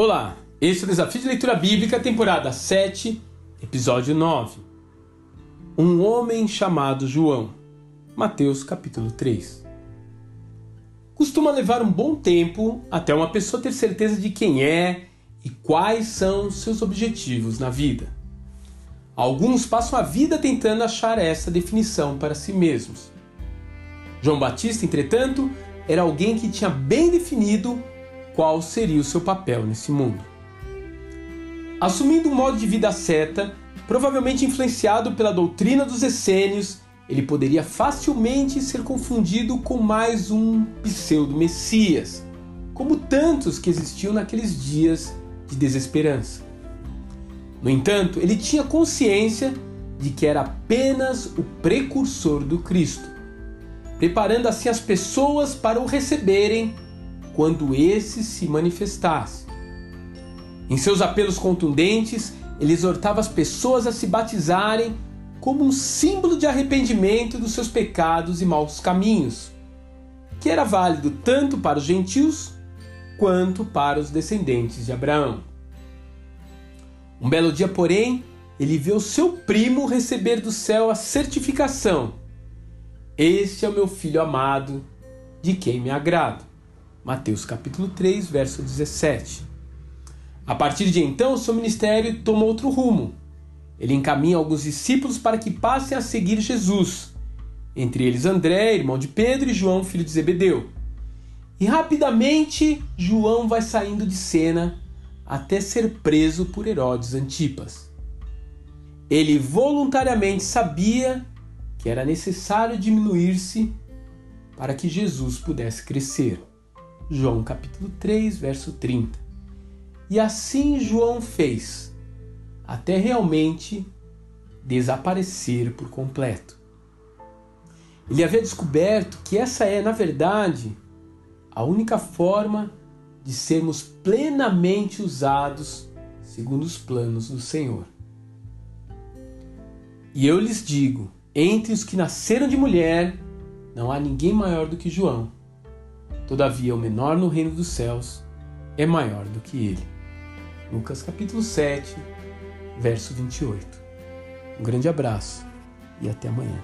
Olá, este é o Desafio de Leitura Bíblica, temporada 7, episódio 9. Um homem chamado João. Mateus capítulo 3. Costuma levar um bom tempo até uma pessoa ter certeza de quem é e quais são seus objetivos na vida. Alguns passam a vida tentando achar essa definição para si mesmos. João Batista, entretanto, era alguém que tinha bem definido qual seria o seu papel nesse mundo. Assumindo um modo de vida seta, provavelmente influenciado pela doutrina dos essênios, ele poderia facilmente ser confundido com mais um pseudo-messias, como tantos que existiam naqueles dias de desesperança. No entanto, ele tinha consciência de que era apenas o precursor do Cristo, preparando assim as pessoas para o receberem quando esse se manifestasse. Em seus apelos contundentes, ele exortava as pessoas a se batizarem como um símbolo de arrependimento dos seus pecados e maus caminhos, que era válido tanto para os gentios quanto para os descendentes de Abraão. Um belo dia, porém, ele vê o seu primo receber do céu a certificação: Este é o meu filho amado, de quem me agrado. Mateus capítulo 3, verso 17. A partir de então, seu ministério toma outro rumo. Ele encaminha alguns discípulos para que passem a seguir Jesus, entre eles André, irmão de Pedro, e João, filho de Zebedeu. E rapidamente João vai saindo de cena até ser preso por Herodes Antipas. Ele voluntariamente sabia que era necessário diminuir-se para que Jesus pudesse crescer. João capítulo 3, verso 30. E assim João fez, até realmente desaparecer por completo. Ele havia descoberto que essa é, na verdade, a única forma de sermos plenamente usados segundo os planos do Senhor. E eu lhes digo: entre os que nasceram de mulher, não há ninguém maior do que João Todavia, o menor no reino dos céus é maior do que ele. Lucas capítulo 7, verso 28. Um grande abraço e até amanhã.